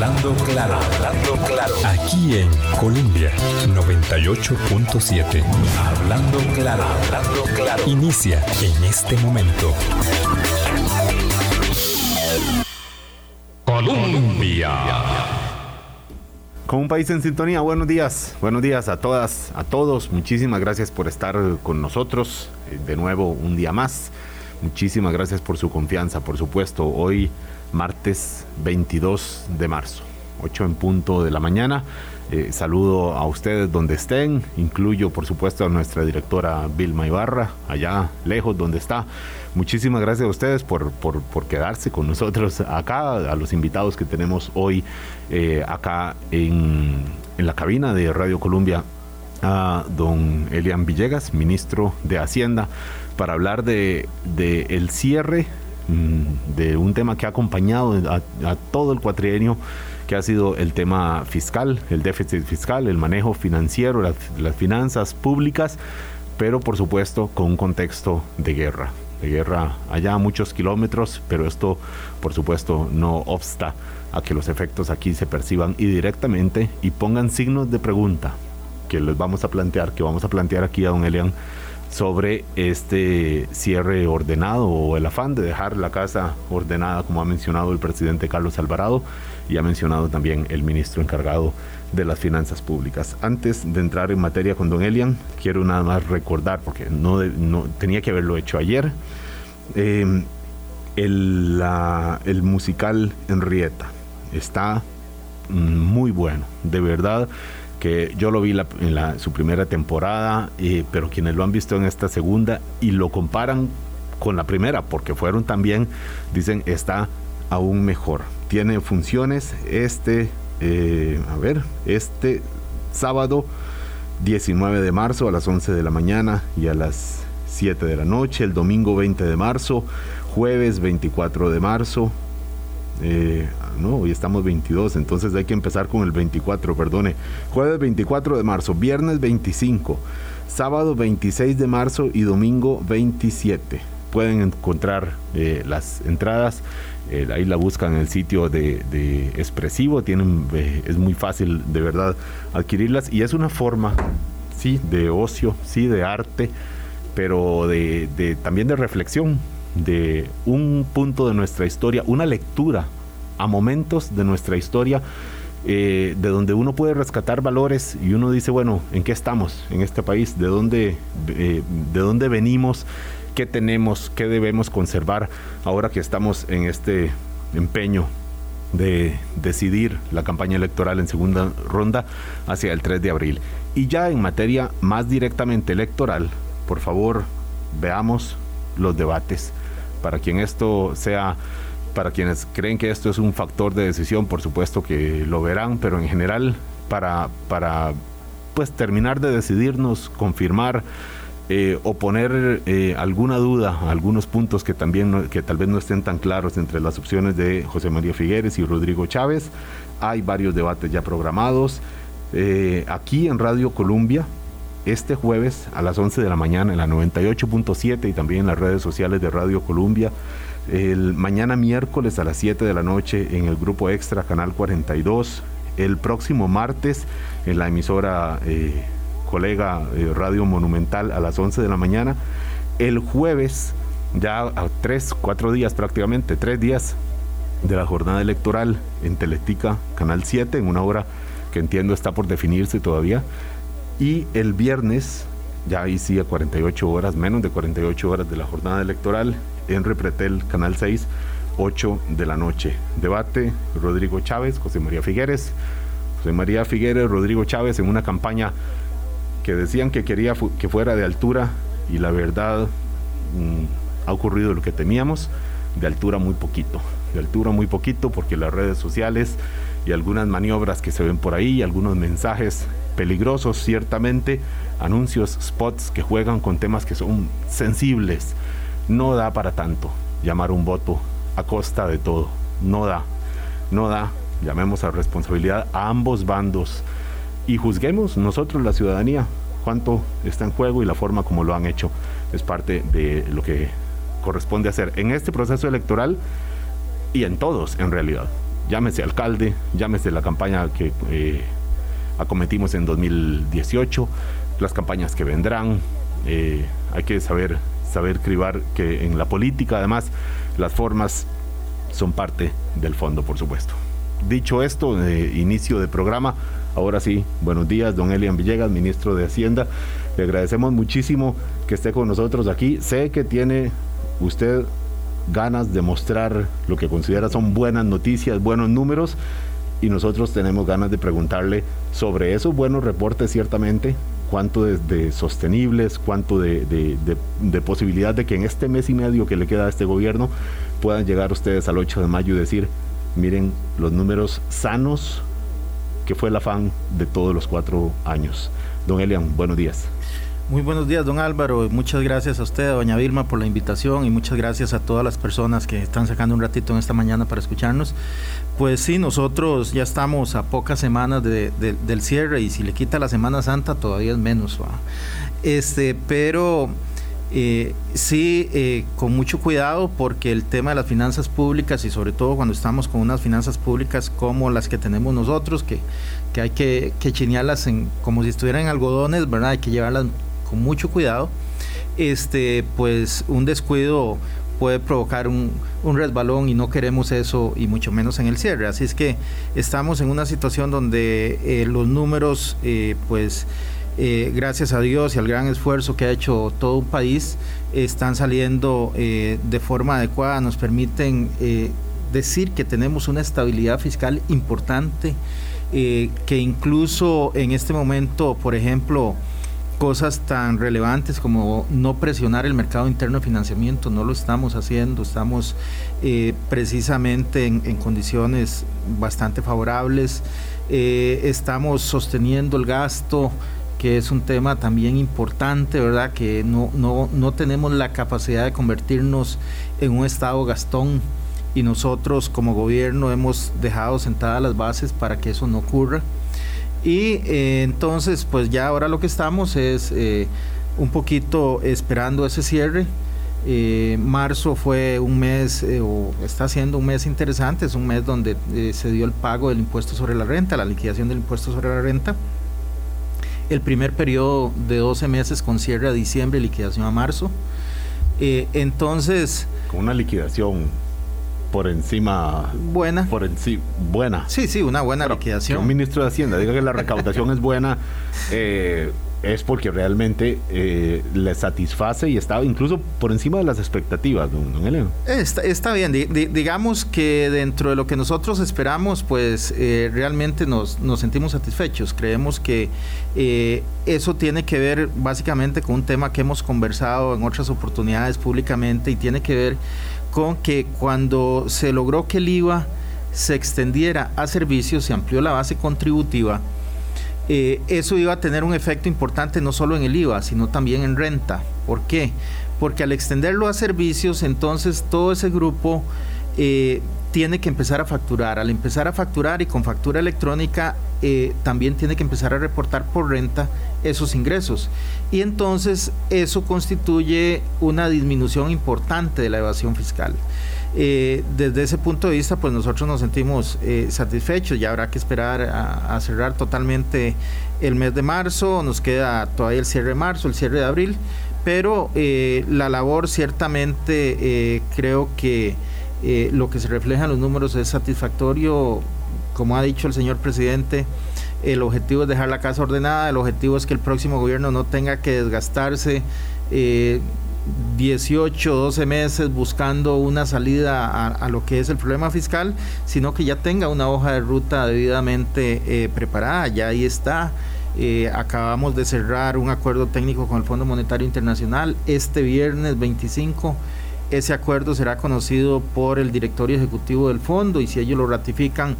Hablando claro, hablando claro. Aquí en Colombia 98.7. Hablando claro, hablando claro. Inicia en este momento. Colombia. Con un país en sintonía, buenos días, buenos días a todas, a todos. Muchísimas gracias por estar con nosotros eh, de nuevo un día más. Muchísimas gracias por su confianza, por supuesto. Hoy martes 22 de marzo, 8 en punto de la mañana. Eh, saludo a ustedes donde estén, incluyo por supuesto a nuestra directora Vilma Ibarra, allá lejos donde está. Muchísimas gracias a ustedes por, quedarse con nosotros acá, a los invitados que tenemos hoy eh, acá en, la cabina de Radio Colombia, a don Elian Villegas, ministro de Hacienda, para hablar de, de el cierre de un tema que ha acompañado a, todo el cuatrienio, que ha sido el tema fiscal, el déficit fiscal, el manejo financiero, las, las finanzas públicas, pero por supuesto con un contexto de guerra de guerra allá a muchos kilómetros, pero esto por supuesto no obsta a que los efectos aquí se perciban y directamente y pongan signos de pregunta que les vamos a plantear, que vamos a plantear aquí a don Elian sobre este cierre ordenado o el afán de dejar la casa ordenada, como ha mencionado el presidente Carlos Alvarado y ha mencionado también el ministro encargado de las finanzas públicas. Antes de entrar en materia con don Elian, quiero nada más recordar, porque no, no tenía que haberlo hecho ayer, em, el, el musical Henrietta está muy bueno, de verdad que yo lo vi en su primera temporada, eh, pero quienes lo han visto en esta segunda y lo comparan con la primera, porque fueron también, dicen, está aún mejor. Tiene funciones este, eh, a ver, este sábado 19 de marzo a las 11 de la mañana y a las 7 de la noche, el domingo 20 de marzo, jueves 24 de marzo, eh, no, hoy estamos 22, entonces hay que empezar con el 24, perdone. Jueves 24 de marzo, viernes 25, sábado 26 de marzo y domingo 27. Pueden encontrar eh, las entradas, eh, ahí la buscan en el sitio de, Expresivo, tienen, es muy fácil de verdad adquirirlas y es una forma, sí, de ocio, sí, de arte, pero de, de también de reflexión de un punto de nuestra historia, una lectura a momentos de nuestra historia eh, de donde uno puede rescatar valores y uno dice, bueno, ¿en qué estamos en este país? ¿De dónde, eh, de dónde venimos? ¿Qué tenemos? ¿Qué debemos conservar ahora que estamos en este empeño de decidir la campaña electoral en segunda ronda hacia el 3 de abril? Y ya en materia más directamente electoral, por favor, veamos los debates para quien esto sea, para quienes creen que esto es un factor de decisión, por supuesto que lo verán, pero en general para, para pues terminar de decidirnos, confirmar eh, o poner eh, alguna duda, algunos puntos que también que tal vez no estén tan claros entre las opciones de José María Figueres y Rodrigo Chávez. Hay varios debates ya programados. Eh, aquí en Radio Colombia, este jueves a las 11 de la mañana en la 98.7 y también en las redes sociales de Radio Colombia. El mañana miércoles a las 7 de la noche en el grupo extra Canal 42. El próximo martes en la emisora eh, colega eh, Radio Monumental a las 11 de la mañana. El jueves, ya a 3, 4 días prácticamente, 3 días de la jornada electoral en Teletica, Canal 7, en una hora que entiendo está por definirse todavía. Y el viernes, ya ahí sí a 48 horas, menos de 48 horas de la jornada electoral, en Repretel, Canal 6, 8 de la noche. Debate, Rodrigo Chávez, José María Figueres. José María Figueres, Rodrigo Chávez en una campaña que decían que quería que fuera de altura y la verdad mm, ha ocurrido lo que temíamos, de altura muy poquito, de altura muy poquito porque las redes sociales y algunas maniobras que se ven por ahí, algunos mensajes peligrosos ciertamente, anuncios, spots que juegan con temas que son sensibles. No da para tanto llamar un voto a costa de todo. No da, no da. Llamemos a responsabilidad a ambos bandos y juzguemos nosotros la ciudadanía cuánto está en juego y la forma como lo han hecho. Es parte de lo que corresponde hacer en este proceso electoral y en todos en realidad. llámese alcalde, llámese la campaña que eh, acometimos en 2018, las campañas que vendrán. Eh, hay que saber, saber cribar que en la política, además, las formas son parte del fondo, por supuesto. Dicho esto, inicio de programa. Ahora sí, buenos días, don Elian Villegas, ministro de Hacienda. Le agradecemos muchísimo que esté con nosotros aquí. Sé que tiene usted ganas de mostrar lo que considera son buenas noticias, buenos números, y nosotros tenemos ganas de preguntarle sobre esos buenos reportes ciertamente, cuánto de, sostenibles, cuánto de, de, posibilidad de que en este mes y medio que le queda a este gobierno puedan llegar ustedes al 8 de mayo y decir, miren los números sanos que fue el afán de todos los cuatro años. Don Elian, buenos días. Muy buenos días, don Álvaro. Muchas gracias a usted, a doña Vilma, por la invitación y muchas gracias a todas las personas que están sacando un ratito en esta mañana para escucharnos. Pues sí, nosotros ya estamos a pocas semanas del cierre y si le quita la Semana Santa todavía es menos. Este, pero eh, sí, eh, con mucho cuidado porque el tema de las finanzas públicas y sobre todo cuando estamos con unas finanzas públicas como las que tenemos nosotros, que, que hay que, que chinearlas en, como si estuvieran en algodones, ¿verdad? Hay que llevarlas con mucho cuidado, este, pues un descuido puede provocar un, resbalón y no queremos eso y mucho menos en el cierre. Así es que estamos en una situación donde eh, los números, eh, pues eh, gracias a Dios y al gran esfuerzo que ha hecho todo un país, están saliendo de forma adecuada, nos permiten decir que tenemos una estabilidad fiscal importante, que incluso en este momento, por ejemplo, cosas tan relevantes como no presionar el mercado interno de financiamiento, no lo estamos haciendo, estamos eh, precisamente en, condiciones bastante favorables, eh, estamos sosteniendo el gasto, que es un tema también importante, ¿verdad? Que no, no, no tenemos la capacidad de convertirnos en un Estado gastón y nosotros como gobierno hemos dejado sentadas las bases para que eso no ocurra. Y eh, entonces, pues ya ahora lo que estamos es eh, un poquito esperando ese cierre. Eh, marzo fue un mes, o está siendo un mes interesante, es un mes donde se dio el pago del impuesto sobre la renta, la liquidación del impuesto sobre la renta. El primer periodo de 12 meses con cierre a diciembre liquidación a marzo. entonces... Con una liquidación por encima. Buena. Por encima. Buena. Sí, sí, una buena liquidación. un ministro de Hacienda diga que la recaudación es buena. Eh, es porque realmente eh, le satisface y está incluso por encima de las expectativas, don, don Está, está bien, digamos que dentro de lo que nosotros esperamos, pues eh, realmente nos, nos, sentimos satisfechos. Creemos que eso tiene que ver básicamente con un tema que hemos conversado en otras oportunidades públicamente y tiene que ver que cuando se logró que el IVA se extendiera a servicios, se amplió la base contributiva, eh, eso iba a tener un efecto importante no solo en el IVA, sino también en renta. ¿Por qué? Porque al extenderlo a servicios, entonces todo ese grupo eh, tiene que empezar a facturar. Al empezar a facturar y con factura electrónica, eh, también tiene que empezar a reportar por renta esos ingresos. Y entonces eso constituye una disminución importante de la evasión fiscal. Eh, desde ese punto de vista, pues nosotros nos sentimos satisfechos. Ya habrá que esperar a, cerrar totalmente el mes de marzo. Nos queda todavía el cierre de marzo, el cierre de abril. Pero la labor ciertamente creo que lo que se refleja en los números es satisfactorio. Como ha dicho el señor presidente, el objetivo es dejar la casa ordenada, el objetivo es que el próximo gobierno no tenga que desgastarse 18, 12 meses buscando una salida a, lo que es el problema fiscal, sino que ya tenga una hoja de ruta debidamente eh, preparada, ya ahí está. Eh, acabamos de cerrar un acuerdo técnico con el Fondo Monetario Internacional este viernes 25. Ese acuerdo será conocido por el directorio ejecutivo del fondo y si ellos lo ratifican,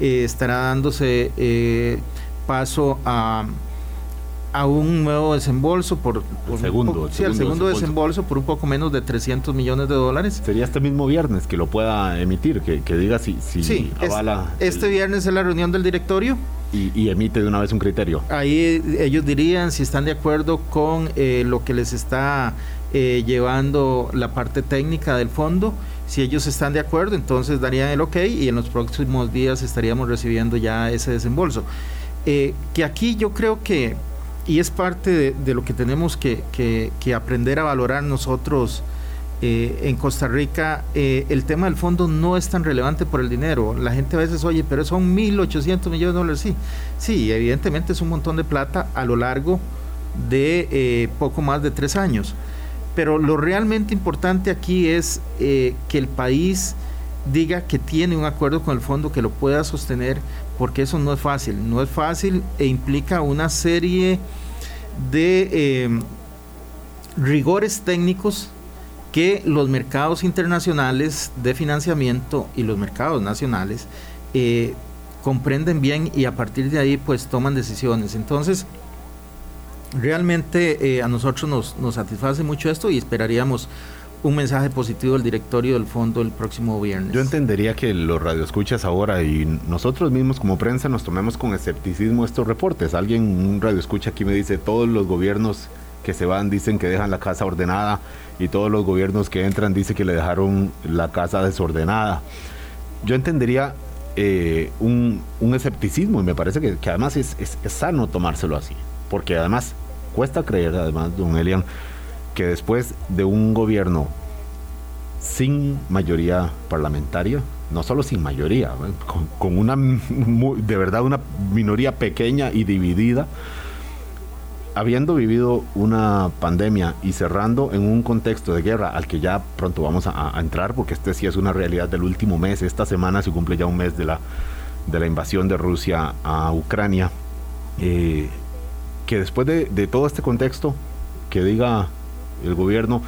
eh, estará dándose paso a a un nuevo desembolso por, segundo, sí, segundo desembolso. por un poco menos de 300 millones de dólares. Sería este mismo viernes que lo pueda emitir, que, diga si, si avala. este viernes es la reunión del directorio. Y, emite de una vez un criterio. Ahí ellos dirían si están de acuerdo con eh, lo que les está eh, llevando la parte técnica del fondo Si ellos están de acuerdo, entonces darían el ok y en los próximos días estaríamos recibiendo ya ese desembolso. Eh, que aquí yo creo que, y es parte de, lo que tenemos que, aprender a valorar nosotros eh, en Costa Rica, el tema del fondo no es tan relevante por el dinero. La gente a veces, oye, pero son 1.800 millones de dólares. Sí, sí, evidentemente es un montón de plata a lo largo de poco más de tres años. Pero lo realmente importante aquí es eh, que el país diga que tiene un acuerdo con el fondo que lo pueda sostener, porque eso no es fácil. No es fácil e implica una serie de em, rigores técnicos que los mercados internacionales de financiamiento y los mercados nacionales eh, comprenden bien y a partir de ahí pues toman decisiones. Entonces, realmente eh, a nosotros nos, nos satisface mucho esto y esperaríamos un mensaje positivo del directorio del fondo el próximo viernes. Yo entendería que los radioescuchas ahora y nosotros mismos como prensa nos tomemos con escepticismo estos reportes. Alguien, un radioescucha aquí me dice, todos los gobiernos que se van dicen que dejan la casa ordenada y todos los gobiernos que entran dicen que le dejaron la casa desordenada. Yo entendería eh, un, un, escepticismo y me parece que, además es, es sano tomárselo así porque además cuesta creer, además, don Elian, que después de un gobierno sin mayoría parlamentaria, no solo sin mayoría, con, una de verdad una minoría pequeña y dividida, habiendo vivido una pandemia y cerrando en un contexto de guerra al que ya pronto vamos a, entrar, porque este sí es una realidad del último mes, esta semana se cumple ya un mes de la, de la invasión de Rusia a Ucrania. Eh, que después de, todo este contexto, que diga el gobierno,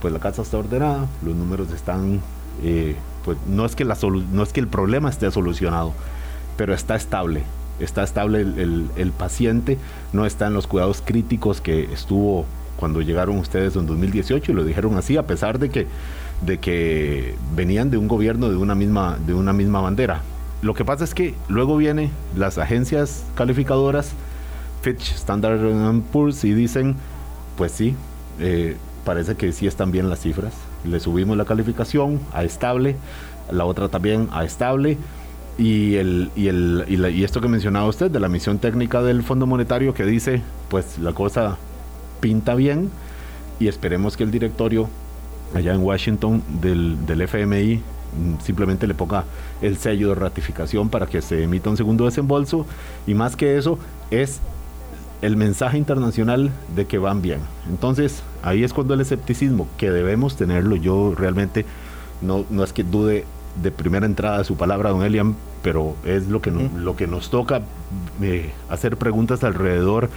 pues la casa está ordenada, los números están, eh, pues no es, que la no es que el problema esté solucionado, pero está estable, está estable el, paciente, no está en los cuidados críticos que estuvo cuando llegaron ustedes en 2018 y lo dijeron así, a pesar de que, de que venían de un gobierno de una misma, de una misma bandera. Lo que pasa es que luego vienen las agencias calificadoras, Fitch, Standard Poor's y dicen, pues sí, eh, parece que sí están bien las cifras. Le subimos la calificación a estable, la otra también a estable. Y, el, y, el, y, esto que mencionaba usted de la misión técnica del Fondo Monetario que dice, pues la cosa pinta bien y esperemos que el directorio allá en Washington del, del FMI mm, simplemente le ponga el sello de ratificación para que se emita un segundo desembolso y más que eso es el mensaje internacional de que van bien. Entonces, ahí es cuando el escepticismo, que debemos tenerlo, yo realmente no, no es que dude de primera entrada de su palabra, don Elian, pero es lo que, lo que nos toca eh, hacer preguntas alrededor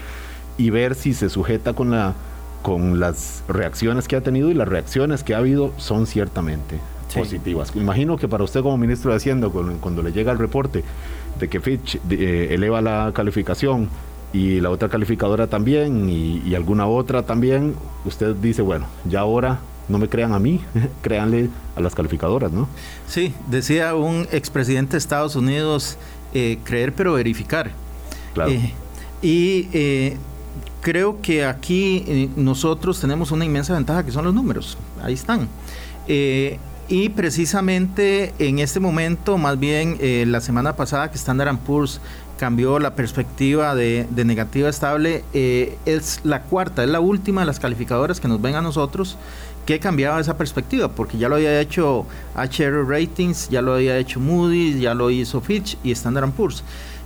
y ver si se sujeta con, la, con las reacciones que ha tenido y las reacciones que ha habido son ciertamente positivas. Imagino que para usted como ministro de Hacienda, cuando, le llega el reporte de que Fitch eh, eleva la calificación, y la otra calificadora también y, alguna otra también, usted dice, bueno, ya ahora no me crean a mí, créanle a las calificadoras, ¿no? Sí, decía un expresidente de Estados Unidos, eh, creer pero verificar. Claro. Eh, y eh, creo que aquí nosotros tenemos una inmensa ventaja que son los números, ahí están. y precisamente en este momento, más bien la semana pasada que Standard Poor's cambió la perspectiva de, negativa estable, eh, es la cuarta, es la última de las calificadoras que nos ven a nosotros que cambiaba esa perspectiva, porque ya lo había hecho HR Ratings, ya lo había hecho Moody's, ya lo hizo Fitch y Standard Poor's.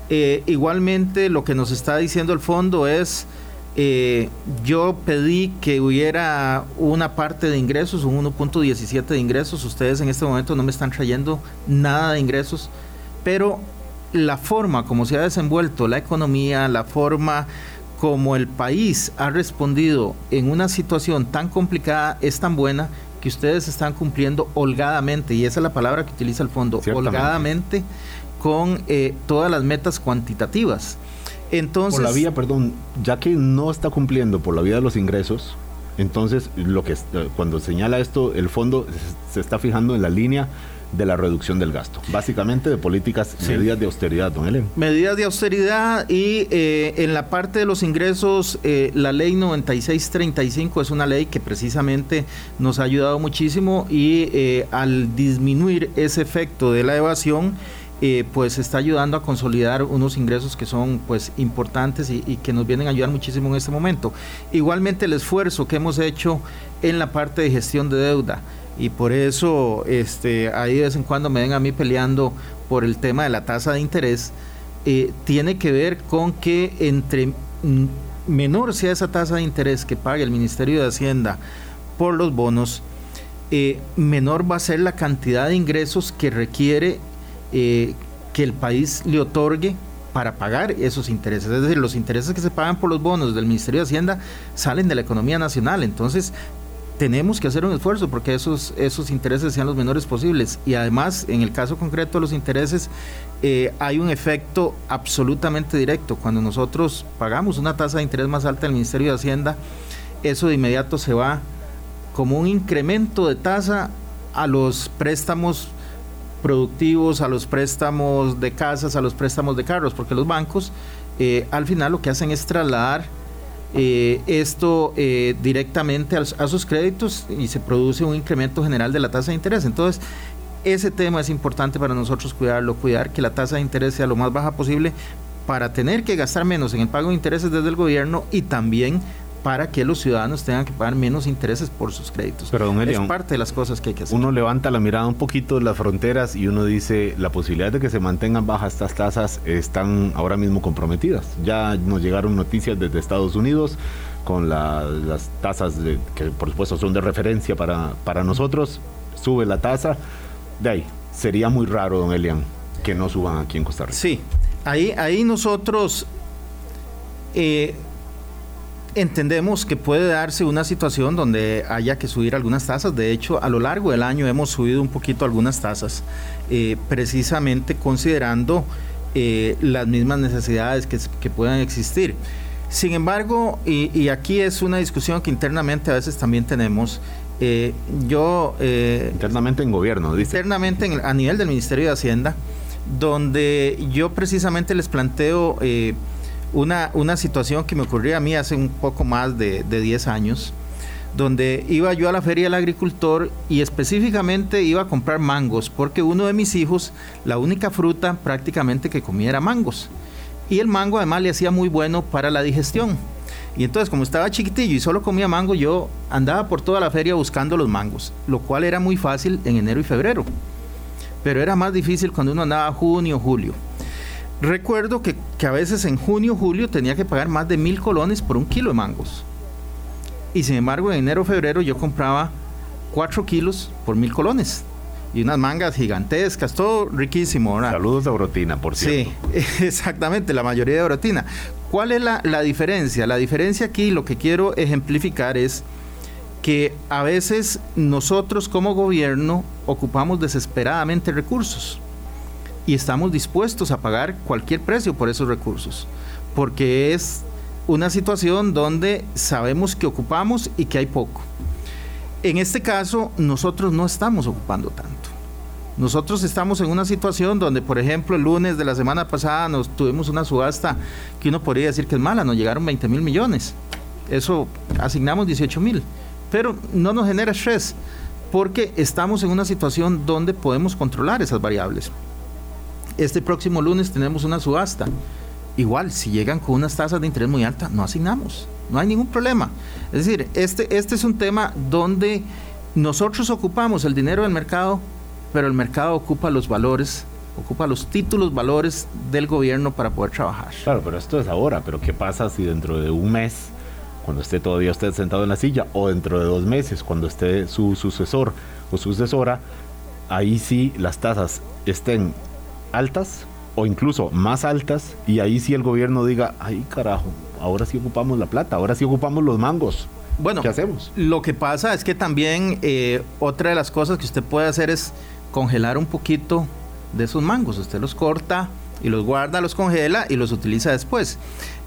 Eh, igualmente lo que nos está diciendo el fondo es, eh, yo pedí que hubiera una parte de ingresos, un 1.17 de ingresos, ustedes en este momento no me están trayendo nada de ingresos, pero la forma como se ha desenvuelto la economía, la forma como el país ha respondido en una situación tan complicada es tan buena que ustedes están cumpliendo holgadamente, y esa es la palabra que utiliza el fondo, holgadamente con eh, todas las metas cuantitativas. Entonces, por la vía, perdón, ya que no está cumpliendo por la vía de los ingresos, Entonces, lo que cuando señala esto, el fondo se está fijando en la línea de la reducción del gasto. Básicamente de políticas, medidas de austeridad, don Helen. Medidas de austeridad y eh, en la parte de los ingresos, eh, la ley 9635 es una ley que precisamente nos ha ayudado muchísimo y eh, al disminuir ese efecto de la evasión, pues está ayudando a consolidar unos ingresos que son pues importantes y, y, que nos vienen a ayudar muchísimo en este momento. Igualmente el esfuerzo que hemos hecho en la parte de gestión de deuda y por eso este, ahí de vez en cuando me ven a mí peleando por el tema de la tasa de interés, eh, tiene que ver con que entre menor sea esa tasa de interés que pague el Ministerio de Hacienda por los bonos, eh, menor va a ser la cantidad de ingresos que requiere eh, que el país le otorgue para pagar esos intereses. Es decir, los intereses que se pagan por los bonos del Ministerio de Hacienda salen de la economía nacional. Entonces, tenemos que hacer un esfuerzo porque esos, esos intereses sean los menores posibles. Y además, en el caso concreto de los intereses, eh, hay un efecto absolutamente directo. Cuando nosotros pagamos una tasa de interés más alta del Ministerio de Hacienda, eso de inmediato se va como un incremento de tasa a los préstamos productivos, a los préstamos de casas, a los préstamos de carros, porque los bancos eh, al final lo que hacen es trasladar eh, esto eh, directamente a, a, sus créditos y se produce un incremento general de la tasa de interés. Entonces, ese tema es importante para nosotros cuidarlo, cuidar que la tasa de interés sea lo más baja posible para tener que gastar menos en el pago de intereses desde el gobierno y también para que los ciudadanos tengan que pagar menos intereses por sus créditos. Pero don es parte de las cosas que hay que hacer. Uno levanta la mirada un poquito de las fronteras y uno dice la posibilidad de que se mantengan bajas estas tasas están ahora mismo comprometidas. Ya nos llegaron noticias desde Estados Unidos con las tasas de, que por supuesto son de referencia para, para nosotros. Sube la tasa. De ahí, sería muy raro, don Elian, que no suban aquí en Costa Rica. Sí, ahí, ahí nosotros... Eh, entendemos que puede darse una situación donde haya que subir algunas tasas. De hecho, a lo largo del año hemos subido un poquito algunas tasas, eh, precisamente considerando eh, las mismas necesidades que, puedan existir. Sin embargo, y, aquí es una discusión que internamente a veces también tenemos, eh, yo... internamente en gobierno, dice. Internamente a nivel del Ministerio de Hacienda, donde yo precisamente les planteo una, una situación que me ocurrió a mí hace un poco más de, de 10 años, donde iba yo a la feria del agricultor y específicamente iba a comprar mangos, porque uno de mis hijos, la única fruta prácticamente que comía era mangos. Y el mango además le hacía muy bueno para la digestión. Y entonces, como estaba chiquitillo y solo comía mango, yo andaba por toda la feria buscando los mangos, lo cual era muy fácil en enero y febrero. Pero era más difícil cuando uno andaba junio, julio. Recuerdo que, a veces en junio, julio tenía que pagar más de mil colones por un kilo de mangos. Y sin embargo, en enero, febrero yo compraba cuatro kilos por mil colones. Y unas mangas gigantescas, todo riquísimo. Saludos de Orotina, por cierto. Sí, exactamente, la mayoría de Orotina. ¿Cuál es la, la diferencia? La diferencia aquí, lo que quiero ejemplificar es que a veces nosotros como gobierno ocupamos desesperadamente recursos y estamos dispuestos a pagar cualquier precio por esos recursos, porque es una situación donde sabemos que ocupamos y que hay poco. En este caso, nosotros no estamos ocupando tanto. Nosotros estamos en una situación donde, por ejemplo, el lunes de la semana pasada nos tuvimos una subasta que uno podría decir que es mala, nos llegaron 20 mil millones. Eso asignamos 18 mil, pero no nos genera estrés porque estamos en una situación donde podemos controlar esas variables. Este próximo lunes tenemos una subasta. Igual, si llegan con unas tasas de interés muy altas, no asignamos. No hay ningún problema. Es decir, este, este es un tema donde nosotros ocupamos el dinero del mercado, pero el mercado ocupa los valores, ocupa los títulos, valores del gobierno para poder trabajar. Claro, pero esto es ahora. Pero ¿qué pasa si dentro de un mes, cuando esté todavía usted sentado en la silla, o dentro de dos meses, cuando esté su sucesor o sucesora, ahí sí las tasas estén altas o incluso más altas y ahí sí el gobierno diga, ay carajo, ahora sí ocupamos la plata, ahora sí ocupamos los mangos. Bueno, ¿qué hacemos? Lo que pasa es que también eh, otra de las cosas que usted puede hacer es congelar un poquito de esos mangos. Usted los corta y los guarda, los congela y los utiliza después.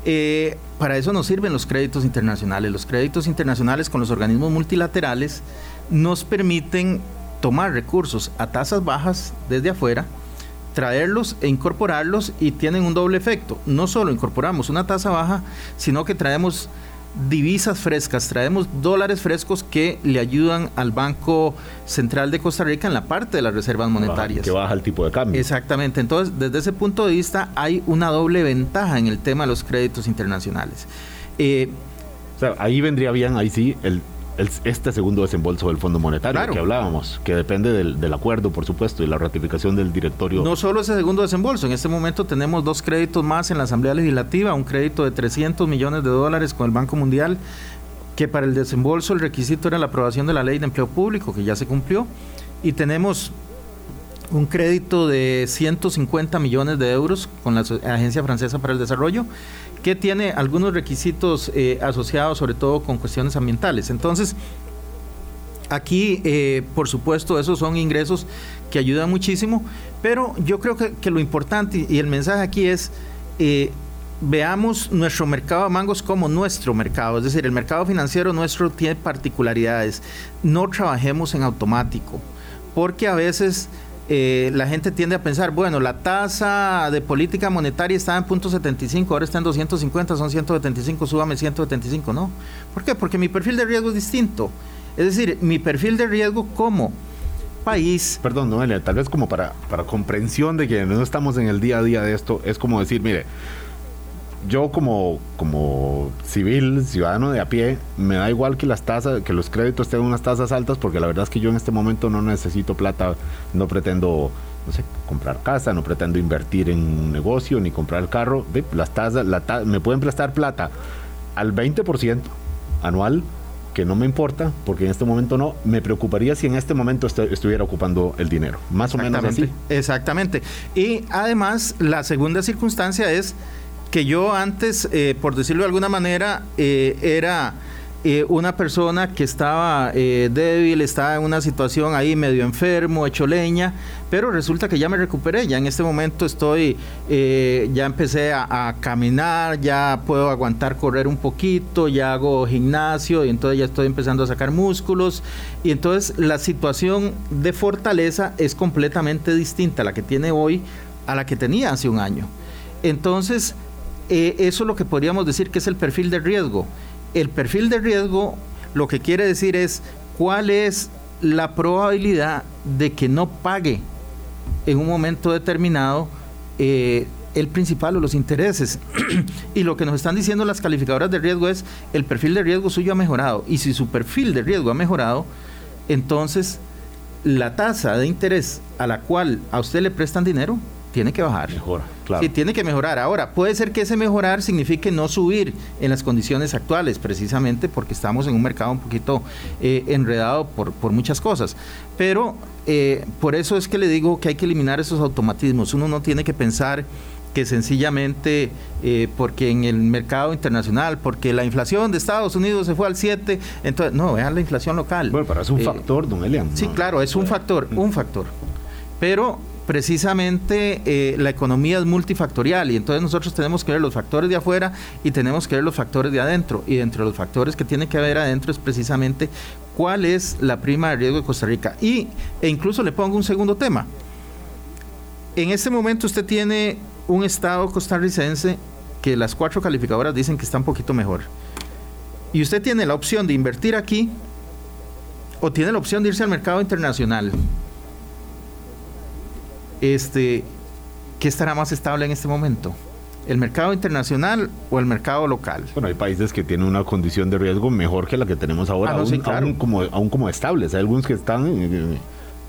Eh, para eso nos sirven los créditos internacionales. Los créditos internacionales con los organismos multilaterales nos permiten tomar recursos a tasas bajas desde afuera, traerlos e incorporarlos y tienen un doble efecto. No solo incorporamos una tasa baja, sino que traemos divisas frescas, traemos dólares frescos que le ayudan al Banco Central de Costa Rica en la parte de las reservas monetarias. Que baja el tipo de cambio. Exactamente. Entonces, desde ese punto de vista, hay una doble ventaja en el tema de los créditos internacionales. Eh, o sea, ahí vendría bien, ahí sí, el este segundo desembolso del Fondo Monetario que hablábamos, que depende del, acuerdo, por supuesto, y la ratificación del directorio. No solo ese segundo desembolso, en este momento tenemos dos créditos más en la Asamblea Legislativa, un crédito de 300 millones de dólares con el Banco Mundial, que para el desembolso el requisito era la aprobación de la ley de empleo público, que ya se cumplió, y tenemos un crédito de 150 millones de euros con la Agencia Francesa para el Desarrollo que tiene algunos requisitos eh, asociados sobre todo con cuestiones ambientales. Entonces, aquí, eh, por supuesto, esos son ingresos que ayudan muchísimo, pero yo creo que, lo importante y el mensaje aquí es... Eh, veamos nuestro mercado de mangos como nuestro mercado, es decir, el mercado financiero nuestro tiene particularidades. No trabajemos en automático, porque a veces eh, la gente tiende a pensar, bueno, la tasa de política monetaria está en punto 75, ahora está en 250, son 175, súbame 175, ¿no? ¿Por qué? Porque mi perfil de riesgo es distinto. Es decir, mi perfil de riesgo como país... Perdón, Noelia, tal vez como para, para comprensión de que no estamos en el día a día de esto, es como decir, mire, yo como, como civil, ciudadano de a pie, me da igual que las tasas, que los créditos tengan unas tasas altas, porque la verdad es que yo en este momento no necesito plata, no pretendo, no sé, comprar casa, no pretendo invertir en un negocio, ni comprar el carro. Las tasas, la me pueden prestar plata al 20% anual, que no me importa, porque en este momento no, me preocuparía si en este momento estuviera ocupando el dinero. Más o menos así. Exactamente. Y además, la segunda circunstancia es que yo antes, eh, por decirlo de alguna manera, eh, era eh, una persona que estaba débil, estaba en una situación ahí medio enfermo, hecho leña, pero resulta que ya me recuperé, ya en este momento estoy, ya empecé a, a, caminar, ya puedo aguantar correr un poquito, ya hago gimnasio y entonces ya estoy empezando a sacar músculos y entonces la situación de fortaleza es completamente distinta a la que tiene hoy a la que tenía hace un año. Entonces, eh, eso es lo que podríamos decir que es el perfil de riesgo. El perfil de riesgo lo que quiere decir es cuál es la probabilidad de que no pague en un momento determinado eh, el principal o los intereses. y lo que nos están diciendo las calificadoras de riesgo es el perfil de riesgo suyo ha mejorado. Y si su perfil de riesgo ha mejorado, entonces la tasa de interés a la cual a usted le prestan dinero tiene que bajar. Mejora, claro. Sí, tiene que mejorar. Ahora, puede ser que ese mejorar signifique no subir en las condiciones actuales, precisamente porque estamos en un mercado un poquito eh, enredado por, por, muchas cosas. Pero eh, por eso es que le digo que hay que eliminar esos automatismos. Uno no tiene que pensar que sencillamente eh, porque en el mercado internacional, porque la inflación de Estados Unidos se fue al 7, entonces, no, vean la inflación local. Bueno, pero es un factor, don Elian. Sí, claro, es un factor, un factor. Pero precisamente eh, la economía es multifactorial y entonces nosotros tenemos que ver los factores de afuera y tenemos que ver los factores de adentro. Y entre los factores que tiene que haber adentro es precisamente cuál es la prima de riesgo de Costa Rica. Y, e incluso le pongo un segundo tema. En este momento usted tiene un estado costarricense que las cuatro calificadoras dicen que está un poquito mejor. Y usted tiene la opción de invertir aquí o tiene la opción de irse al mercado internacional este, ¿qué estará más estable en este momento? ¿El mercado internacional o el mercado local? Bueno, hay países que tienen una condición de riesgo mejor que la que tenemos ahora, ah, aún, como, aún como estables. Hay algunos que están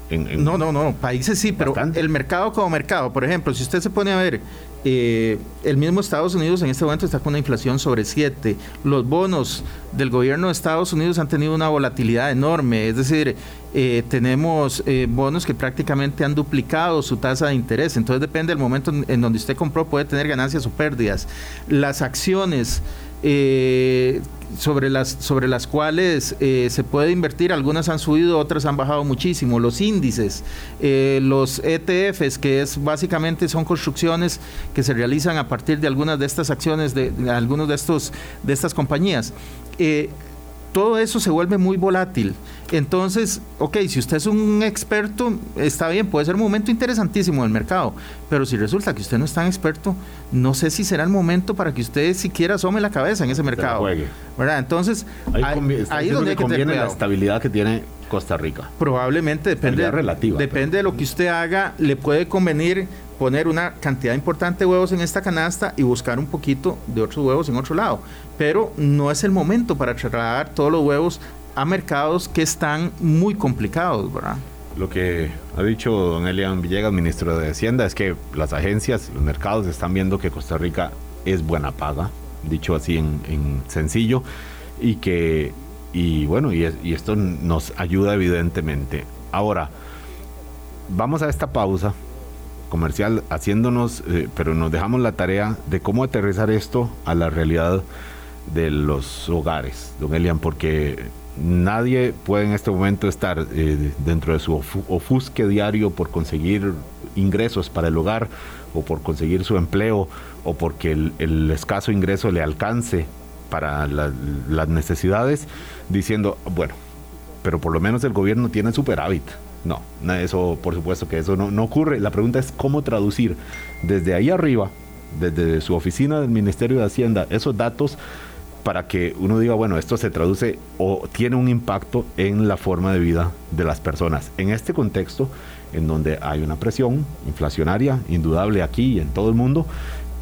en, no, no, no, países sí, pero el mercado como mercado, por ejemplo, si usted se pone a ver eh, el mismo Estados Unidos en este momento está con una inflación sobre 7. Los bonos del gobierno de Estados Unidos han tenido una volatilidad enorme, es decir, eh, tenemos eh, bonos que prácticamente han duplicado su tasa de interés, entonces depende del momento en, donde usted compró, puede tener ganancias o pérdidas. Las acciones eh, sobre las, sobre las cuales eh, se puede invertir. Algunas han subido, otras han bajado muchísimo. Los índices, eh, los ETFs, que es básicamente son construcciones que se realizan a partir de algunas de estas acciones de, de algunos de estos de estas compañías. Todo eso se vuelve muy volátil. Entonces, ok, si usted es un experto, está bien, puede ser un momento interesantísimo del mercado, pero si resulta que usted no es tan experto, no sé si será el momento para que usted siquiera asome la cabeza en ese mercado. ¿Verdad? Entonces, ahí, ahí, donde que conviene la estabilidad que tiene Costa Rica. Probablemente depende, relativa, depende de lo que usted haga, le puede convenir poner una cantidad importante de huevos en esta canasta y buscar un poquito de otros huevos en otro lado. Pero no es el momento para trasladar todos los huevos a mercados que están muy complicados, ¿verdad? Lo que ha dicho don Elian Villegas, ministro de Hacienda, es que las agencias, los mercados están viendo que Costa Rica es buena paga, dicho así en, en sencillo, y que, y bueno, y, y esto nos ayuda evidentemente. Ahora, vamos a esta pausa comercial haciéndonos, eh, pero nos dejamos la tarea de cómo aterrizar esto a la realidad de los hogares, don Elian, porque nadie puede en este momento estar eh, dentro de su ofusque diario por conseguir ingresos para el hogar o por conseguir su empleo o porque el, escaso ingreso le alcance para la, las necesidades, diciendo, bueno, pero por lo menos el gobierno tiene superávit. No, eso por supuesto que eso no, no ocurre. La pregunta es cómo traducir desde ahí arriba, desde su oficina del Ministerio de Hacienda, esos datos para que uno diga, bueno, esto se traduce o tiene un impacto en la forma de vida de las personas. En este contexto, en donde hay una presión inflacionaria indudable aquí y en todo el mundo,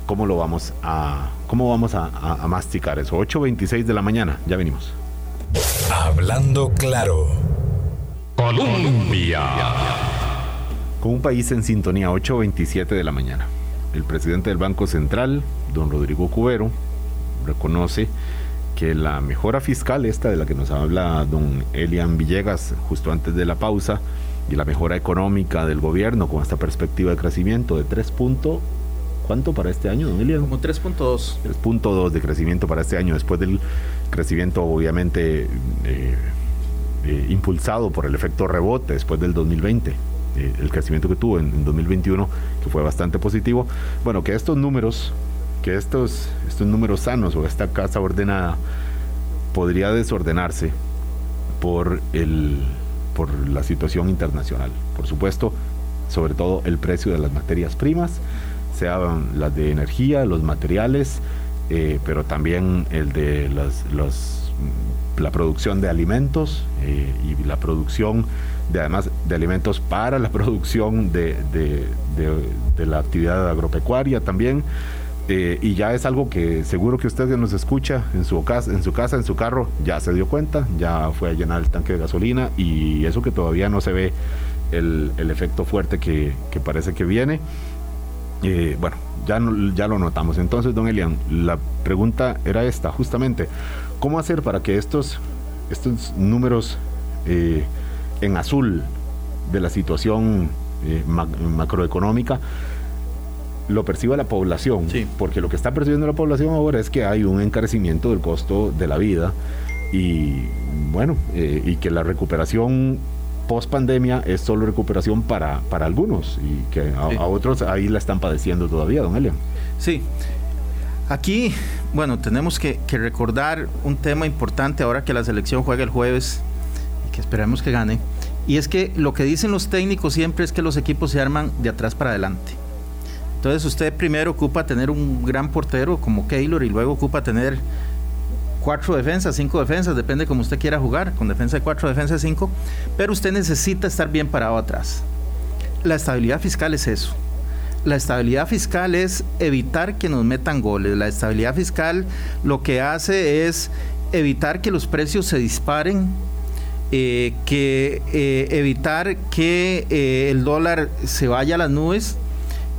¿cómo lo vamos a, cómo vamos a, a, a masticar eso? 8.26 de la mañana, ya venimos. Hablando claro. Colombia. Con un país en sintonía, 8.27 de la mañana. El presidente del Banco Central, don Rodrigo Cubero, reconoce que la mejora fiscal, esta de la que nos habla don Elian Villegas justo antes de la pausa, y la mejora económica del gobierno con esta perspectiva de crecimiento de 3 puntos, ¿cuánto para este año, don Elian? Como 3.2. 3.2 de crecimiento para este año, después del crecimiento obviamente eh, eh, impulsado por el efecto rebote después del 2020 eh, el crecimiento que tuvo en, en, 2021 que fue bastante positivo bueno que estos números que estos estos números sanos o esta casa ordenada podría desordenarse por el por la situación internacional por supuesto sobre todo el precio de las materias primas sean las de energía los materiales eh, pero también el de la producción de alimentos eh, y la producción de además de alimentos para la producción de, de, de la actividad agropecuaria también. Eh, y ya es algo que seguro que usted que nos escucha en su, casa, en su casa, en su carro, ya se dio cuenta, ya fue a llenar el tanque de gasolina y eso que todavía no se ve el, el efecto fuerte que, que, parece que viene. Eh, bueno, ya, no, ya lo notamos. Entonces, don Elian, la pregunta era esta, justamente. ¿Cómo hacer para que estos, estos números eh, en azul de la situación eh, macroeconómica lo perciba la población? Sí. Porque lo que está percibiendo la población ahora es que hay un encarecimiento del costo de la vida y bueno, eh, y que la recuperación post pandemia es solo recuperación para, para algunos y que a, sí. a, otros ahí la están padeciendo todavía, don Elian. Sí, Aquí, bueno, tenemos que, que, recordar un tema importante ahora que la selección juega el jueves y que esperamos que gane. Y es que lo que dicen los técnicos siempre es que los equipos se arman de atrás para adelante. Entonces usted primero ocupa tener un gran portero como Keylor y luego ocupa tener cuatro defensas, cinco defensas, depende como usted quiera jugar, con defensa de cuatro, defensa de cinco, pero usted necesita estar bien parado atrás. La estabilidad fiscal es eso la estabilidad fiscal es evitar que nos metan goles. La estabilidad fiscal lo que hace es evitar que los precios se disparen, eh, que eh, evitar que eh, el dólar se vaya a las nubes,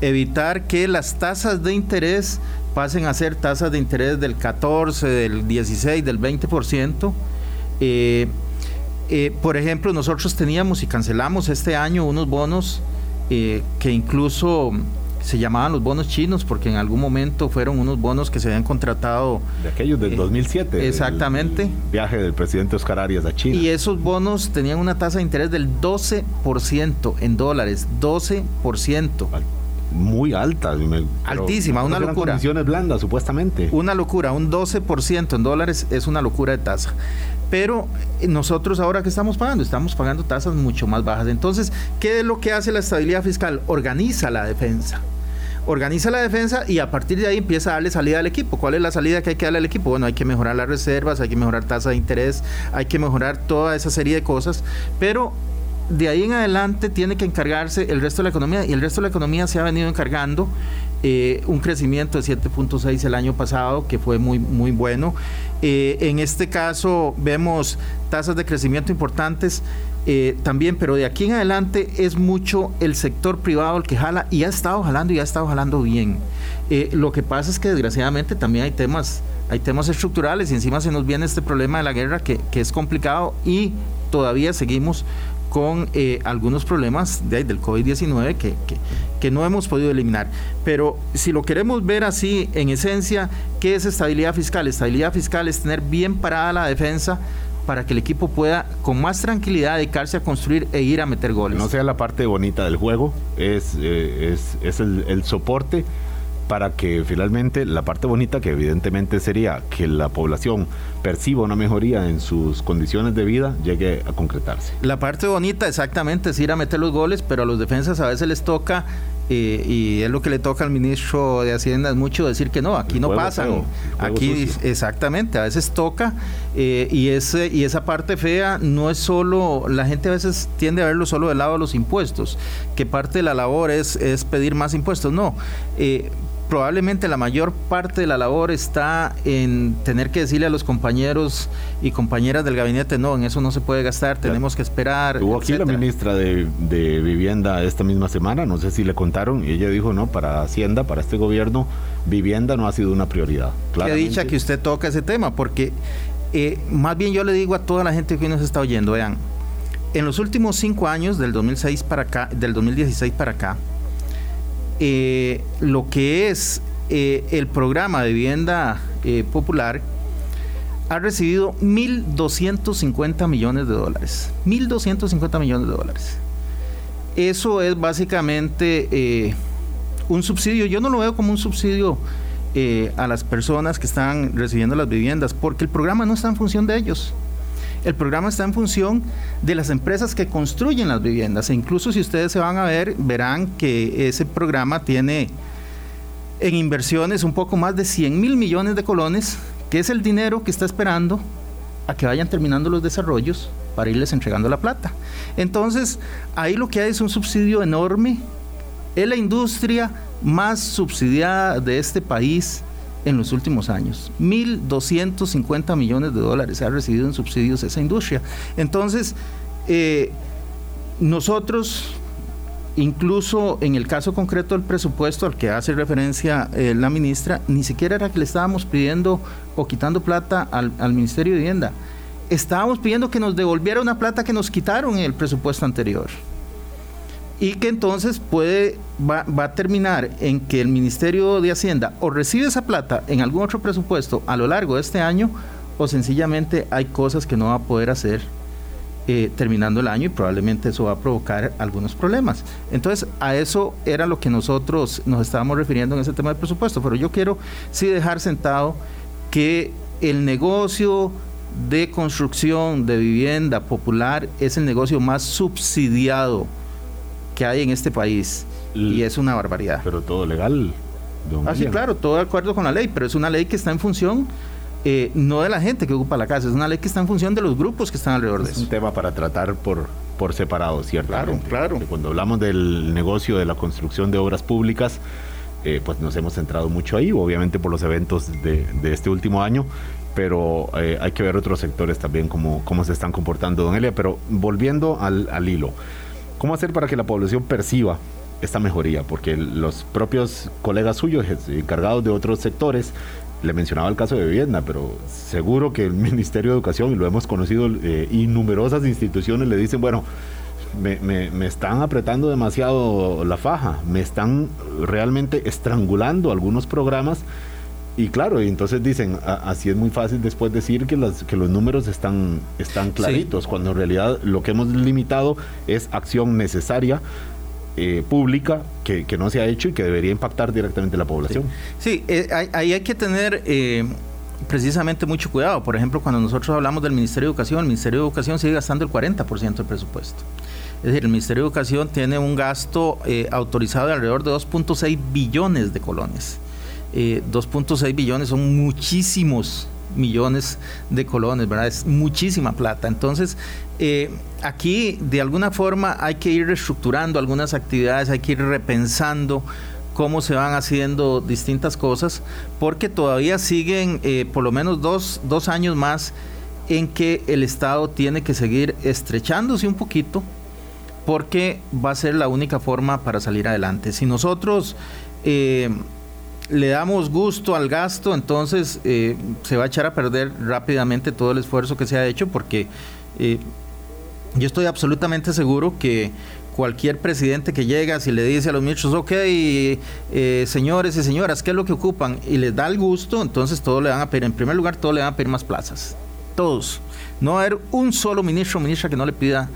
evitar que las tasas de interés pasen a ser tasas de interés del 14, del 16, del 20%. por ejemplo, nosotros teníamos y cancelamos este año unos bonos que incluso se llamaban los bonos chinos porque en algún momento fueron unos bonos que se habían contratado. De aquellos del 2007. Eh, exactamente. viaje del presidente Oscar Arias a China. Y esos bonos tenían una tasa de interés del 12% en dólares, 12% muy alta. Altísima, una locura. condiciones blandas, supuestamente. Una locura, un 12% en dólares es una locura de tasa. Pero eh, nosotros ahora que estamos pagando, estamos pagando tasas mucho más bajas. Entonces, ¿qué es lo que hace la estabilidad fiscal? Organiza la defensa organiza la defensa y a partir de ahí empieza a darle salida al equipo. ¿Cuál es la salida que hay que darle al equipo? Bueno, hay que mejorar las reservas, hay que mejorar tasa de interés, hay que mejorar toda esa serie de cosas, pero de ahí en adelante tiene que encargarse el resto de la economía y el resto de la economía se ha venido encargando eh, un crecimiento de 7.6 el año pasado que fue muy muy bueno. Eh, en este caso vemos tasas de crecimiento importantes eh, también pero de aquí en adelante es mucho el sector privado el que jala y ha estado jalando y ha estado jalando bien. Lo que pasa es que desgraciadamente también hay temas hay temas estructurales y encima se nos viene este problema de la guerra que, que es complicado y todavía seguimos con eh, algunos problemas de, del COVID-19 que, que, no hemos podido eliminar. Pero si lo queremos ver así, en esencia, ¿qué es estabilidad fiscal? Estabilidad fiscal es tener bien parada la defensa para que el equipo pueda con más tranquilidad dedicarse a construir e ir a meter goles. No sea la parte bonita del juego, es, eh, es, es el, el soporte para que finalmente la parte bonita, que evidentemente sería que la población perciba una mejoría en sus condiciones de vida, llegue a concretarse. La parte bonita exactamente es ir a meter los goles, pero a los defensas a veces les toca eh, y es lo que le toca al ministro de Hacienda es mucho decir que no, aquí no pasa aquí exactamente, a veces toca eh, y, ese, y esa parte fea no es solo, la gente a veces tiende a verlo solo del lado de los impuestos, que parte de la labor es, es pedir más impuestos, no. Eh, probablemente la mayor parte de la labor está en tener que decirle a los compañeros y compañeras del gabinete, no, en eso no se puede gastar, tenemos que esperar. Hubo aquí la ministra de, Vivienda esta misma semana, no sé si le contaron, y ella dijo, no, para Hacienda, para este gobierno, vivienda no ha sido una prioridad. Qué dicha que usted toca ese tema, porque eh, más bien yo le digo a toda la gente que hoy nos está oyendo, vean, en los últimos cinco años, del 2006 para acá, del 2016 para acá, eh, lo que es eh, el programa de vivienda eh, popular ha recibido 1.250 millones de dólares. 1.250 millones de dólares. Eso es básicamente un subsidio. Yo no lo veo como un subsidio a las personas que están recibiendo las viviendas, porque el programa no está en función de ellos. El programa está en función de las empresas que construyen las viviendas. E incluso si ustedes se van a ver, verán que ese programa tiene en inversiones un poco más de 100 mil millones de colones, que es el dinero que está esperando a que vayan terminando los desarrollos para irles entregando la plata. Entonces, ahí lo que hay es un subsidio enorme. Es la industria más subsidiada de este país en los últimos años. 1.250 millones de dólares ha recibido en subsidios esa industria. Entonces, eh, nosotros, incluso en el caso concreto del presupuesto al que hace referencia eh, la ministra, ni siquiera era que le estábamos pidiendo o quitando plata al, al Ministerio de Vivienda. Estábamos pidiendo que nos devolviera una plata que nos quitaron en el presupuesto anterior y que entonces puede va, a terminar en que el Ministerio de Hacienda o recibe esa plata en algún otro presupuesto a lo largo de este año o sencillamente hay cosas que no va a poder hacer eh, terminando el año y probablemente eso va a provocar algunos problemas. Entonces, a eso era lo que nosotros nos estábamos refiriendo en ese tema del presupuesto, pero yo quiero sí dejar sentado que el negocio de construcción de vivienda popular es el negocio más subsidiado que hay en este país. y es una barbaridad. Pero todo legal. Ah, sí, claro, todo de acuerdo con la ley, pero es una ley que está en función eh, no de la gente que ocupa la casa, es una ley que está en función de los grupos que están alrededor de eso. Es un tema para tratar por, por separado, ¿cierto? Claro, claro. Cuando hablamos del negocio de la construcción de obras públicas, eh, pues nos hemos centrado mucho ahí, obviamente por los eventos de, de este último año, pero eh, hay que ver otros sectores también cómo, cómo se están comportando, don Elia. Pero volviendo al, al hilo, ¿Cómo hacer para que la población perciba esta mejoría? Porque los propios colegas suyos encargados de otros sectores, le mencionaba el caso de vivienda, pero seguro que el Ministerio de Educación, y lo hemos conocido, eh, y numerosas instituciones le dicen, bueno, me, están apretando demasiado la faja, me están realmente estrangulando algunos programas. Y claro, y entonces dicen, así es muy fácil después decir que, las, que los números están, están claritos, cuando en realidad lo que hemos limitado es acción necesaria eh, pública que, no se ha hecho y que debería impactar directamente a la población. Sí, eh, ahí hay que tener eh, precisamente mucho cuidado. Por ejemplo, cuando nosotros hablamos del Ministerio de Educación, el Ministerio de Educación sigue gastando el 40% del presupuesto. Es decir, el Ministerio de Educación tiene un gasto autorizado de alrededor de 2.6 billones de colones. 2.6 billones son muchísimos millones de colones, ¿verdad? Es muchísima plata. Entonces, eh, aquí de alguna forma hay que ir reestructurando algunas actividades, hay que ir repensando cómo se van haciendo distintas cosas, porque todavía siguen eh, por lo menos dos, dos años más en que el Estado tiene que seguir estrechándose un poquito, porque va a ser la única forma para salir adelante. Si nosotros eh, le damos gusto al gasto, entonces eh, se va a echar a perder rápidamente todo el esfuerzo que se ha hecho porque eh, yo estoy absolutamente seguro que cualquier presidente que llega, si le dice a los ministros, ok, eh, señores y señoras, ¿qué es lo que ocupan? Y les da el gusto, entonces todos le van a pedir, en primer lugar, todos le van a pedir más plazas. Todos. No va a haber un solo ministro o ministra que no le pida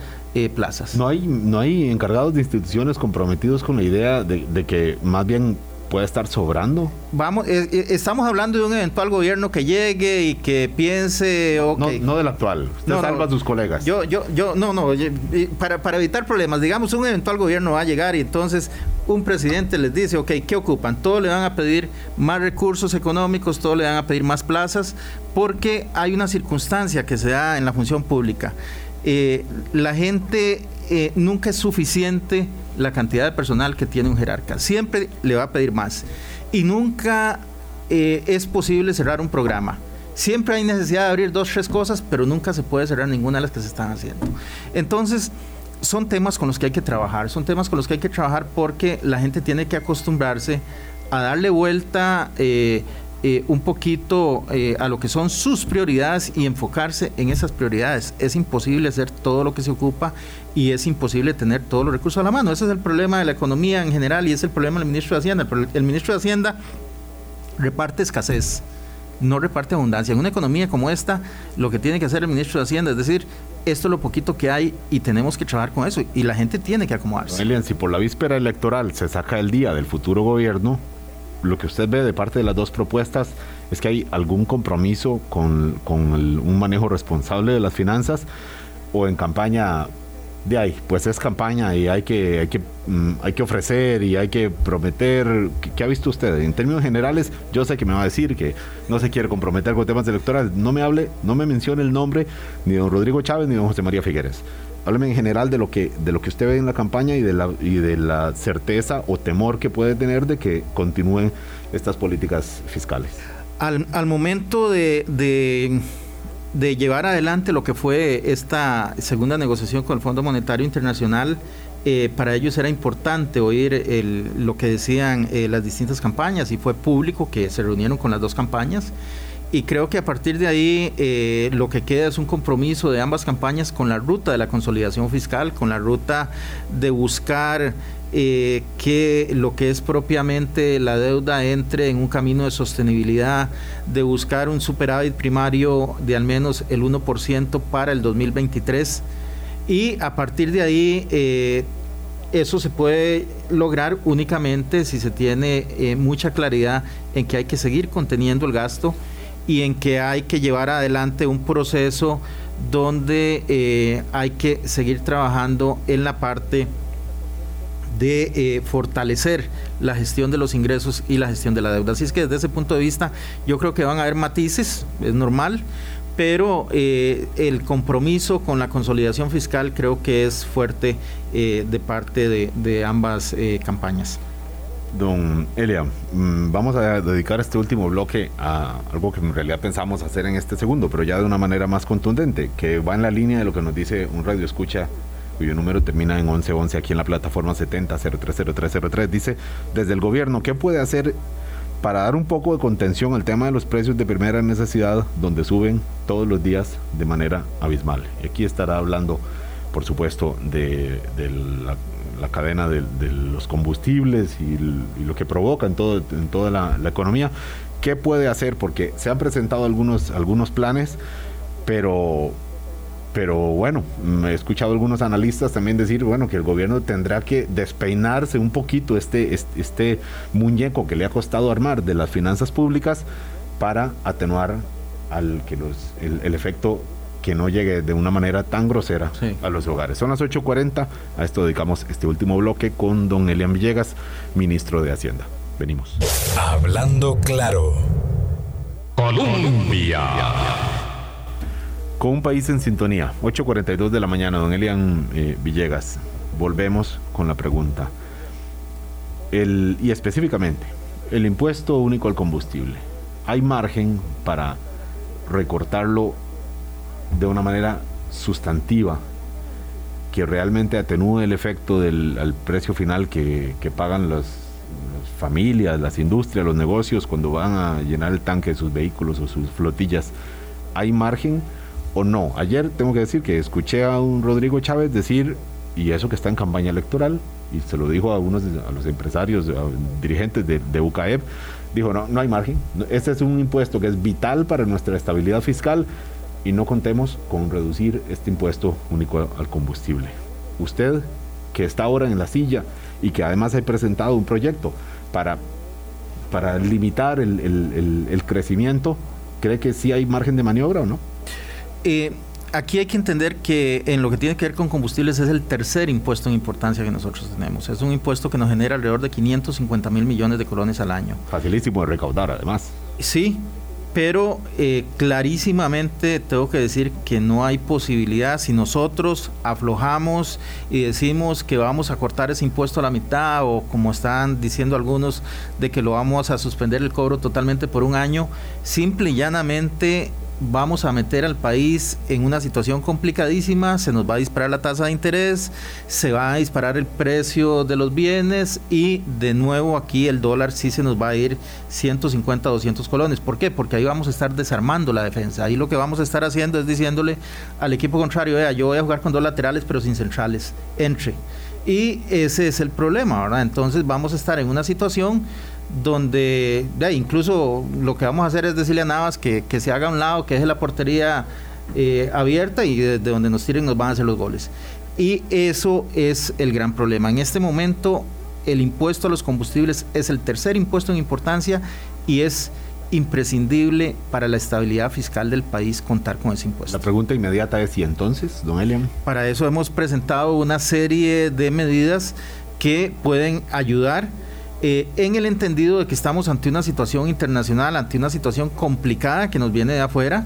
plazas. No hay, no hay encargados de instituciones comprometidos con la idea de que más bien puede estar sobrando. Vamos, eh, eh, estamos hablando de un eventual gobierno que llegue y que piense. Okay. No, no del actual. Usted salva a sus colegas. Yo, yo, yo, no, no. Para, para evitar problemas, digamos, un eventual gobierno va a llegar y entonces un presidente les dice, ok, ¿qué ocupan? Todos le van a pedir más recursos económicos, todos le van a pedir más plazas, porque hay una circunstancia que se da en la función pública. Eh, la gente nunca es suficiente la cantidad de personal que tiene un jerarca. Siempre le va a pedir más. Y nunca eh, es posible cerrar un programa. Siempre hay necesidad de abrir dos, tres cosas, pero nunca se puede cerrar ninguna de las que se están haciendo. Entonces, son temas con los que hay que trabajar, son temas con los que hay que trabajar porque la gente tiene que acostumbrarse a darle vuelta eh, eh, un poquito eh, a lo que son sus prioridades y enfocarse en esas prioridades. Es imposible hacer todo lo que se ocupa y es imposible tener todos los recursos a la mano. Ese es el problema de la economía en general y es el problema del ministro de Hacienda. El ministro de Hacienda reparte escasez, no reparte abundancia. En una economía como esta, lo que tiene que hacer el ministro de Hacienda es decir, esto es lo poquito que hay y tenemos que trabajar con eso y la gente tiene que acomodarse. Elian, si por la víspera electoral se saca el día del futuro gobierno, lo que usted ve de parte de las dos propuestas es que hay algún compromiso con, un manejo responsable de las finanzas o en campaña de ahí, pues es campaña y hay que, hay que, mm, hay que ofrecer y hay que prometer. ¿Qué, ha visto usted? En términos generales, yo sé que me va a decir que no se quiere comprometer con temas electorales. No me hable, no me mencione el nombre ni de don Rodrigo Chávez ni de don José María Figueres hábleme en general de lo que de lo que usted ve en la campaña y de la y de la certeza o temor que puede tener de que continúen estas políticas fiscales. Al, al momento de, de, llevar adelante lo que fue esta segunda negociación con el Fondo Monetario Internacional, eh, para ellos era importante oír lo que decían eh, las distintas campañas y fue público que se reunieron con las dos campañas. Y creo que a partir de ahí eh, lo que queda es un compromiso de ambas campañas con la ruta de la consolidación fiscal, con la ruta de buscar eh, que lo que es propiamente la deuda entre en un camino de sostenibilidad, de buscar un superávit primario de al menos el 1% para el 2023 y a partir de ahí eh, eso se puede lograr únicamente si se tiene mucha claridad en que hay que seguir conteniendo el gasto y en que hay que llevar adelante un proceso donde eh, hay que seguir trabajando en la parte de eh, fortalecer la gestión de los ingresos y la gestión de la deuda. Así es que desde ese punto de vista yo creo que van a haber matices, es normal, pero eh, el compromiso con la consolidación fiscal creo que es fuerte de parte de ambas campañas. Don Elia, mm, vamos a dedicar este último bloque a algo que en realidad pensamos hacer en este segundo, pero ya de una manera más contundente, que va en la línea de lo que nos dice un radio escucha cuyo número termina en 1111 aquí en la plataforma 70030303. Dice, desde el gobierno, ¿qué puede hacer para dar un poco de contención al tema de los precios de primera necesidad, donde suben todos los días de manera abismal? Y aquí estará hablando por supuesto, de, la, cadena de, los combustibles y, lo que provoca en, toda la, economía. ¿Qué puede hacer? Porque se han presentado algunos, algunos planes, pero, pero bueno, he escuchado algunos analistas también decir, bueno, que el gobierno tendrá que despeinarse un poquito este, este, este muñeco que le ha costado armar de las finanzas públicas para atenuar al que los, el, efecto que no llegue de una manera tan grosera a los hogares. Son las 8.40, a esto dedicamos este último bloque con don Elian Villegas, ministro de Hacienda. Venimos. Hablando claro. Colombia. Con un país en sintonía, 8.42 de la mañana, don Elian eh, Villegas. Volvemos con la pregunta. Y específicamente, el impuesto único al combustible. ¿Hay margen para recortarlo de una manera sustantiva que realmente atenúe el efecto del precio final que, pagan las, familias, las industrias, los negocios cuando van a llenar el tanque de sus vehículos o sus flotillas. ¿Hay margen o no? Ayer tengo que decir que escuché a un Rodrigo Chávez decir, y eso que está en campaña electoral, y se lo dijo a unos a los empresarios, a dirigentes de, de UCAEP, dijo, no, no hay margen. Este es un impuesto que es vital para nuestra estabilidad fiscal y no contemos con reducir este impuesto único al combustible. Usted, que está ahora en la silla y que además ha presentado un proyecto para, para limitar el, crecimiento, ¿cree que sí hay margen de maniobra o no? Eh, aquí hay que entender que en lo que tiene que ver con combustibles es el tercer impuesto en importancia que nosotros tenemos. Es un impuesto que nos genera alrededor de 550 mil millones de colones al año. Facilísimo de recaudar, además. Sí, pero eh, clarísimamente tengo que decir que no hay posibilidad si nosotros aflojamos y decimos que vamos a cortar ese impuesto a la mitad o como están diciendo algunos de que lo vamos a suspender el cobro totalmente por un año, simple y llanamente vamos a meter al país en una situación complicadísima, se nos va a disparar la tasa de interés, se va a disparar el precio de los bienes y de nuevo aquí el dólar sí se nos va a ir 150, 200 colones. ¿Por qué? Porque ahí vamos a estar desarmando la defensa. Ahí lo que vamos a estar haciendo es diciéndole al equipo contrario, vea, yo voy a jugar con dos laterales pero sin centrales, entre. Y ese es el problema, ¿verdad? Entonces vamos a estar en una situación donde incluso lo que vamos a hacer es decirle a Navas que, se haga a un lado, que deje la portería eh, abierta y desde donde nos tiren nos van a hacer los goles. Y eso es el gran problema. En este momento el impuesto a los combustibles es el tercer impuesto en importancia y es imprescindible para la estabilidad fiscal del país contar con ese impuesto. La pregunta inmediata es, ¿y entonces, don Elian? Para eso hemos presentado una serie de medidas que pueden ayudar eh, en el entendido de que estamos ante una situación internacional, ante una situación complicada que nos viene de afuera,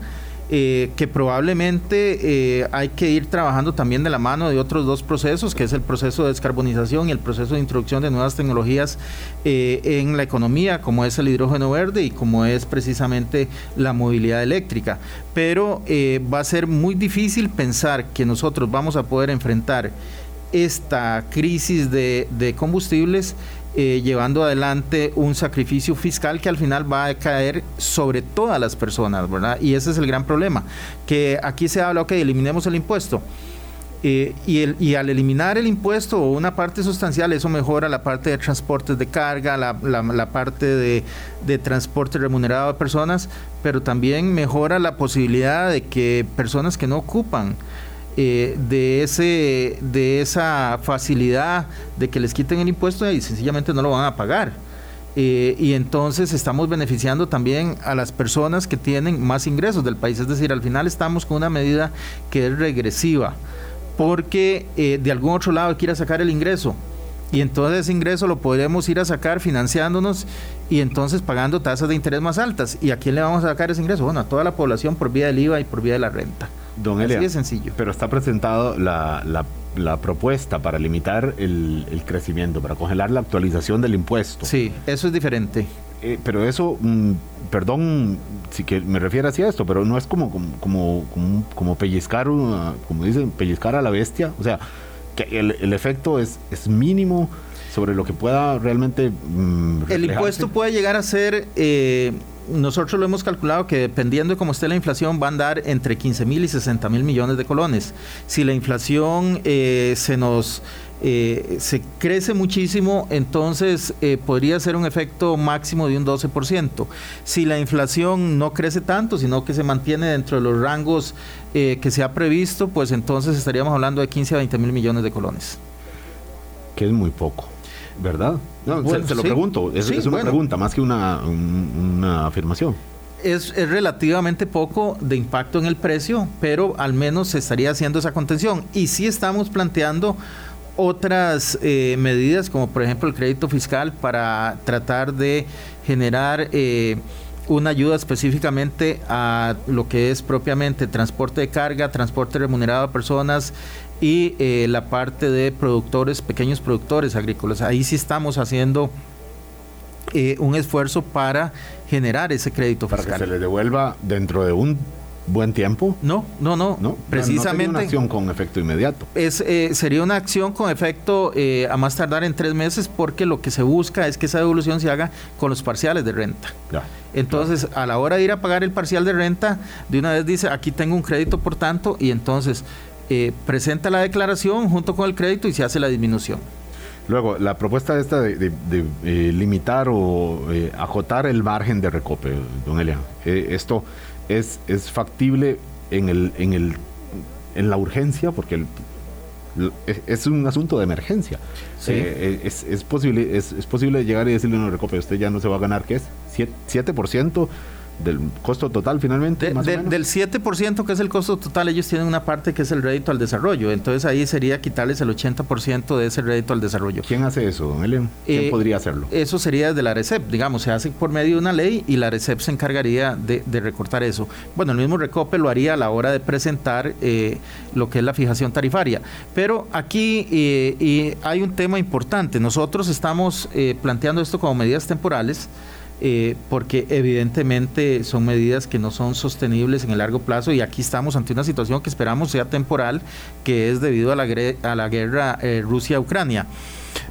eh, que probablemente eh, hay que ir trabajando también de la mano de otros dos procesos, que es el proceso de descarbonización y el proceso de introducción de nuevas tecnologías en la economía, como es el hidrógeno verde y como es precisamente la movilidad eléctrica. Pero va a ser muy difícil pensar que nosotros vamos a poder enfrentar esta crisis de, de combustibles eh, llevando adelante un sacrificio fiscal que al final va a caer sobre todas las personas, ¿verdad? Y ese es el gran problema, que aquí se habla, ok, eliminemos el impuesto. Eh, y, el, y, al eliminar el impuesto o una parte sustancial, eso mejora la parte de transportes de carga, la, parte de, de, transporte remunerado de personas, pero también mejora la posibilidad de que personas que no ocupan eh, de, ese, de esa facilidad de que les quiten el impuesto y sencillamente no lo van a pagar. Eh, y entonces estamos beneficiando también a las personas que tienen más ingresos del país. Es decir, al final estamos con una medida que es regresiva, porque eh, de algún otro lado quiera sacar el ingreso. Y entonces ese ingreso lo podremos ir a sacar financiándonos y entonces pagando tasas de interés más altas. ¿Y a quién le vamos a sacar ese ingreso? Bueno, a toda la población por vía del IVA y por vía de la renta. Don Elia, Así de sencillo. Pero está presentado la, la, propuesta para limitar el, el, crecimiento, para congelar la actualización del impuesto. Sí, eso es diferente. Eh, pero eso, mm, perdón si que me refiero así a esto, pero no es como, como, como, como pellizcar, como dicen, pellizcar a la bestia. O sea, que el, el efecto es, es mínimo sobre lo que pueda realmente... Mm, el impuesto puede llegar a ser... Eh, nosotros lo hemos calculado que dependiendo de cómo esté la inflación va a andar entre 15 mil y 60 mil millones de colones. Si la inflación eh, se nos eh, se crece muchísimo, entonces eh, podría ser un efecto máximo de un 12%. Si la inflación no crece tanto, sino que se mantiene dentro de los rangos que se ha previsto, pues entonces estaríamos hablando de 15 a 20 mil millones de colones. Que es muy poco. ¿Verdad? No, se, lo pregunto, es, una pregunta más que una, afirmación. Es, relativamente poco de impacto en el precio, pero al menos se estaría haciendo esa contención. Y sí estamos planteando otras eh, medidas, como por ejemplo el crédito fiscal, para tratar de generar eh, una ayuda específicamente a lo que es propiamente transporte de carga, transporte remunerado a personas, y eh, la parte de productores, pequeños productores agrícolas. Ahí sí estamos haciendo eh, un esfuerzo para generar ese crédito fiscal. Para que se le devuelva dentro de un buen tiempo. No, no, no. ¿No? Precisamente. una acción con efecto inmediato. Es, eh, sería una acción con efecto a más tardar en tres meses porque lo que se busca es que esa devolución se haga con los parciales de renta. entonces, a la hora de ir a pagar el parcial de renta, de una vez dice, aquí tengo un crédito por tanto, y entonces eh, presenta la declaración junto con el crédito y se hace la disminución. Luego, la propuesta esta de, eh, limitar o eh, acotar el margen de recope, don Elian, esto es, es factible en, el, en, el, en la urgencia, porque es un asunto de emergencia. es, es, posible, es, posible llegar y decirle, no, recope, usted ya no se va a ganar, ¿qué es? 7%, del costo total finalmente. del 7% que es el costo total, ellos tienen una parte que es el rédito al desarrollo. Entonces ahí sería quitarles el 80% de ese rédito al desarrollo. ¿Quién hace eso, don ¿Quién eh, podría hacerlo? Eso sería desde la RECEP, digamos, se hace por medio de una ley y la RECEP se encargaría de, recortar eso. Bueno, el mismo Recope lo haría a la hora de presentar eh, lo que es la fijación tarifaria. Pero aquí eh, hay un tema importante. Nosotros estamos planteando esto como medidas temporales. Eh, porque evidentemente son medidas que no son sostenibles en el largo plazo y aquí estamos ante una situación que esperamos sea temporal, que es debido a la, a la guerra eh, Rusia-Ucrania.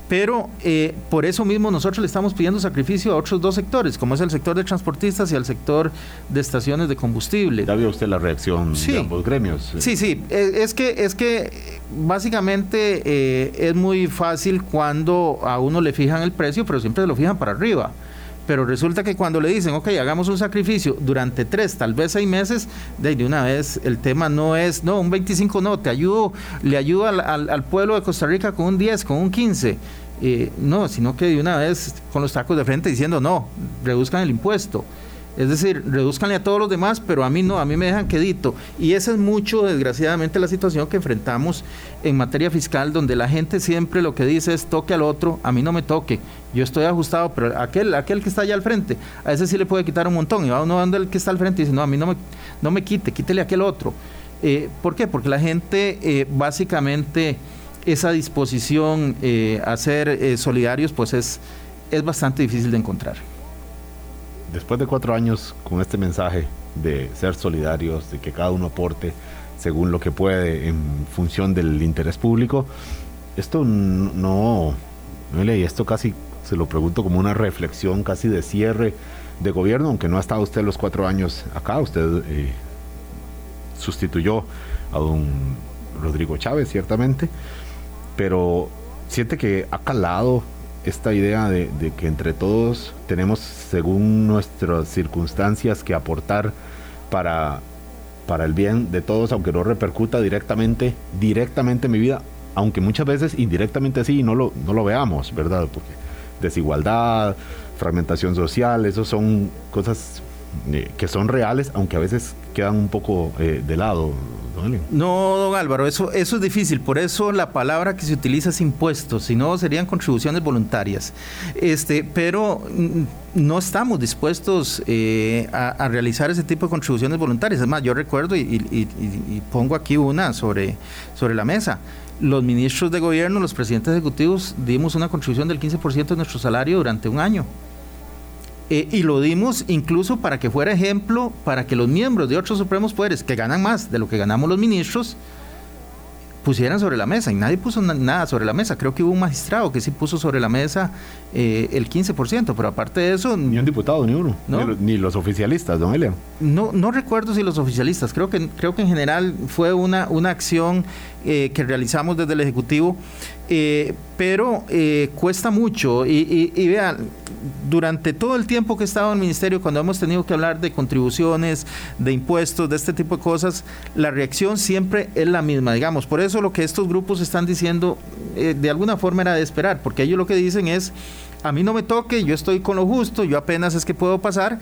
Pero eh, por eso mismo nosotros le estamos pidiendo sacrificio a otros dos sectores, como es el sector de transportistas y al sector de estaciones de combustible. Ya vio usted la reacción de ambos gremios. Sí, sí, es que, es que básicamente es muy fácil cuando a uno le fijan el precio, pero siempre lo fijan para arriba pero resulta que cuando le dicen, ok, hagamos un sacrificio durante tres, tal vez seis meses, de, una vez el tema no es, no, un 25 no, te ayudo, le ayudo al, pueblo de Costa Rica con un 10, con un 15. Eh, no, sino que de una vez con los tacos de frente diciendo, no, reduzcan el impuesto. Es decir, reduzcanle a todos los demás, pero a mí no, a mí me dejan quedito. Y esa es mucho, desgraciadamente, la situación que enfrentamos en materia fiscal, donde la gente siempre lo que dice es toque al otro, a mí no me toque. Yo estoy ajustado, pero aquel, aquel que está allá al frente, a ese sí le puede quitar un montón. Y va uno dando el que está al frente y dice, no, a mí no me, no me quite, quítele a aquel otro. Eh, ¿Por qué? Porque la gente eh, básicamente esa disposición eh, a ser solidarios, pues es, es bastante difícil de encontrar después de cuatro años con este mensaje de ser solidarios, de que cada uno aporte según lo que puede en función del interés público, esto no, no y esto casi se lo pregunto como una reflexión casi de cierre de gobierno, aunque no ha estado usted los cuatro años acá, usted eh, sustituyó a don Rodrigo Chávez, ciertamente, pero siente que ha calado esta idea de, que entre todos tenemos, según nuestras circunstancias, que aportar para, para el bien de todos, aunque no repercuta directamente, directamente en mi vida, aunque muchas veces indirectamente sí no lo, no lo veamos, ¿verdad? Porque desigualdad, fragmentación social, eso son cosas eh, que son reales, aunque a veces quedan un poco eh, de lado, no, don Álvaro, eso, eso es difícil. Por eso la palabra que se utiliza es impuestos, si no serían contribuciones voluntarias. Este, pero mm, no estamos dispuestos eh, a, realizar ese tipo de contribuciones voluntarias. Es más, yo recuerdo y, pongo aquí una sobre, sobre la mesa. Los ministros de gobierno, los presidentes ejecutivos, dimos una contribución del 15% de nuestro salario durante un año. Eh, y lo dimos incluso para que fuera ejemplo para que los miembros de otros supremos poderes que ganan más de lo que ganamos los ministros pusieran sobre la mesa y nadie puso nada sobre la mesa. Creo que hubo un magistrado que sí puso sobre la mesa eh, el 15%, pero aparte de eso... Ni un diputado, ni uno. Ni, los oficialistas, don Elian. No, no recuerdo si los oficialistas, creo que, creo que en general fue una, una acción eh, que realizamos desde el Ejecutivo, eh, pero cuesta mucho y, y vean, durante todo el tiempo que he estado en el ministerio, cuando hemos tenido que hablar de contribuciones, de impuestos, de este tipo de cosas, la reacción siempre es la misma, digamos. Por eso lo que estos grupos están diciendo, eh, de alguna forma era de esperar, porque ellos lo que dicen es, a mí no me toque, yo estoy con lo justo, yo apenas es que puedo pasar,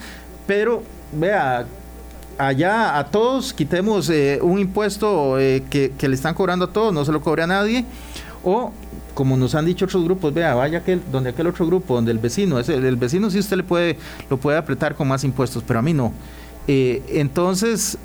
pero vea, allá a todos quitemos eh, un impuesto eh, que, le están cobrando a todos, no se lo cobre a nadie, o como nos han dicho otros grupos, vea, vaya aquel, donde aquel otro grupo, donde el vecino, ese, el vecino sí usted le puede, lo puede apretar con más impuestos, pero a mí no. Eh, entonces,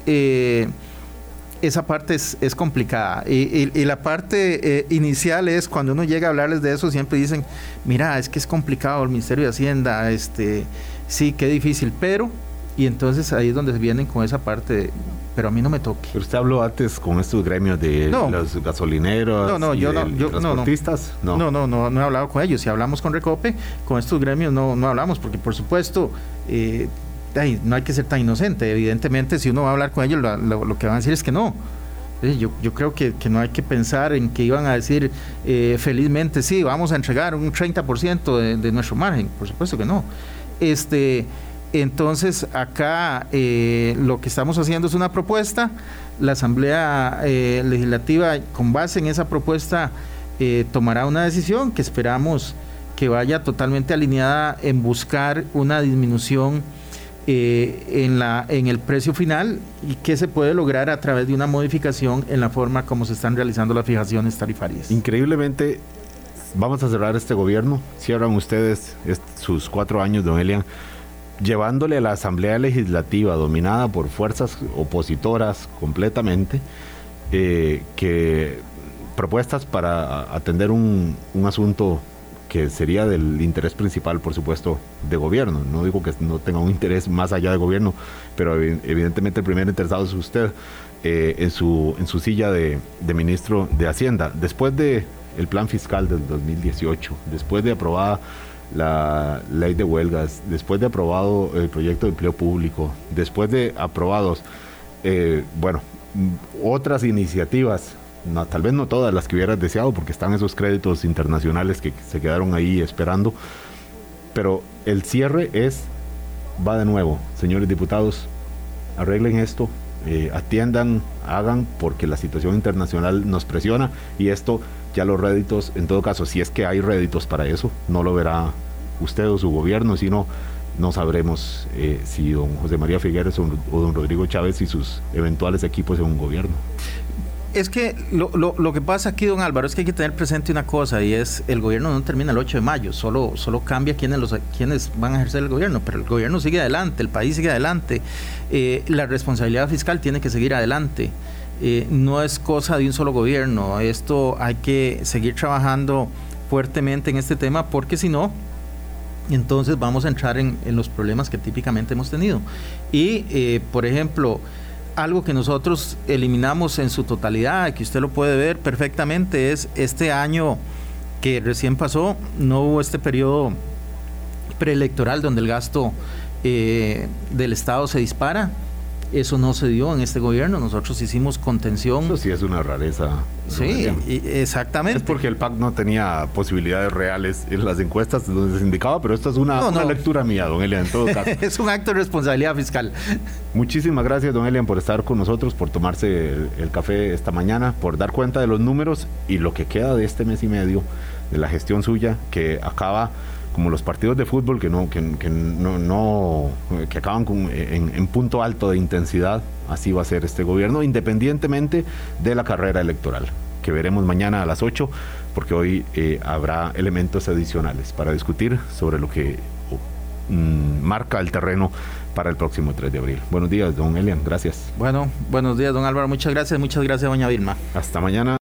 esa parte es, complicada. Y, la parte inicial es cuando uno llega a hablarles de eso, siempre dicen, mira, es que es complicado el Ministerio de Hacienda, este, sí, qué difícil, pero, y entonces ahí es donde vienen con esa parte pero a mí no me toque. Pero usted habló antes con estos gremios de los gasolineros, no, no, yo no, yo, transportistas. No no. no, no, no, he hablado con ellos. Si hablamos con Recope, con estos gremios no, no hablamos, porque por supuesto eh, no hay que ser tan inocente. Evidentemente, si uno va a hablar con ellos, lo, que van a decir es que no. Yo, yo creo que, que, no hay que pensar en que iban a decir eh, felizmente, sí, vamos a entregar un 30% de, de nuestro margen. Por supuesto que no. Este, entonces, acá eh, lo que estamos haciendo es una propuesta. La Asamblea eh, Legislativa, con base en esa propuesta, eh, tomará una decisión que esperamos que vaya totalmente alineada en buscar una disminución en, la, en el precio final y que se puede lograr a través de una modificación en la forma como se están realizando las fijaciones tarifarias. Increíblemente, vamos a cerrar este gobierno. Cierran ustedes sus cuatro años, don Elian llevándole a la Asamblea Legislativa, dominada por fuerzas opositoras completamente, eh, propuestas para atender un, asunto que sería del interés principal, por supuesto, de gobierno. No digo que no tenga un interés más allá de gobierno, pero evidentemente el primer interesado es usted eh, en, su, en su silla de, de, ministro de Hacienda. Después de el plan fiscal del 2018, después de aprobada la ley de huelgas, después de aprobado el proyecto de empleo público, después de aprobados, eh, bueno, otras iniciativas, tal vez no todas las que hubieras deseado, porque están esos créditos internacionales que se quedaron ahí esperando, pero el cierre es, va de nuevo, señores diputados, arreglen esto, eh, atiendan, hagan, porque la situación internacional nos presiona y esto ya los réditos, en todo caso, si es que hay réditos para eso, no lo verá usted o su gobierno, sino no sabremos eh, si don José María Figueres o, don Rodrigo Chávez y sus eventuales equipos en un gobierno. Es que lo, lo, que pasa aquí, don Álvaro, es que hay que tener presente una cosa y es el gobierno no termina el 8 de mayo, solo, solo cambia quiénes, los, quiénes van a ejercer el gobierno, pero el gobierno sigue adelante, el país sigue adelante, eh, la responsabilidad fiscal tiene que seguir adelante. Eh, no es cosa de un solo gobierno. Esto hay que seguir trabajando fuertemente en este tema porque si no, entonces vamos a entrar en, los problemas que típicamente hemos tenido. Y, eh, por ejemplo, algo que nosotros eliminamos en su totalidad, que usted lo puede ver perfectamente, es este año que recién pasó, no hubo este periodo preelectoral donde el gasto eh, del Estado se dispara eso no se dio en este gobierno. Nosotros hicimos contención. Eso sí es una rareza. Sí, exactamente. Es porque el PAC no tenía posibilidades reales en las encuestas donde se indicaba, pero esta es una, lectura mía, don Elian, en todo caso. es un acto de responsabilidad fiscal. Muchísimas gracias, don Elian, por estar con nosotros, por tomarse el café esta mañana, por dar cuenta de los números y lo que queda de este mes y medio de la gestión suya, que acaba como los partidos de fútbol que no que, no, no, que acaban con, en, punto alto de intensidad así va a ser este gobierno independientemente de la carrera electoral que veremos mañana a las 8 porque hoy eh, habrá elementos adicionales para discutir sobre lo que mm, marca el terreno para el próximo 3 de abril. Buenos días, don Elian, gracias. Bueno, buenos días, don Álvaro, muchas gracias, muchas gracias, doña Vilma. Hasta mañana.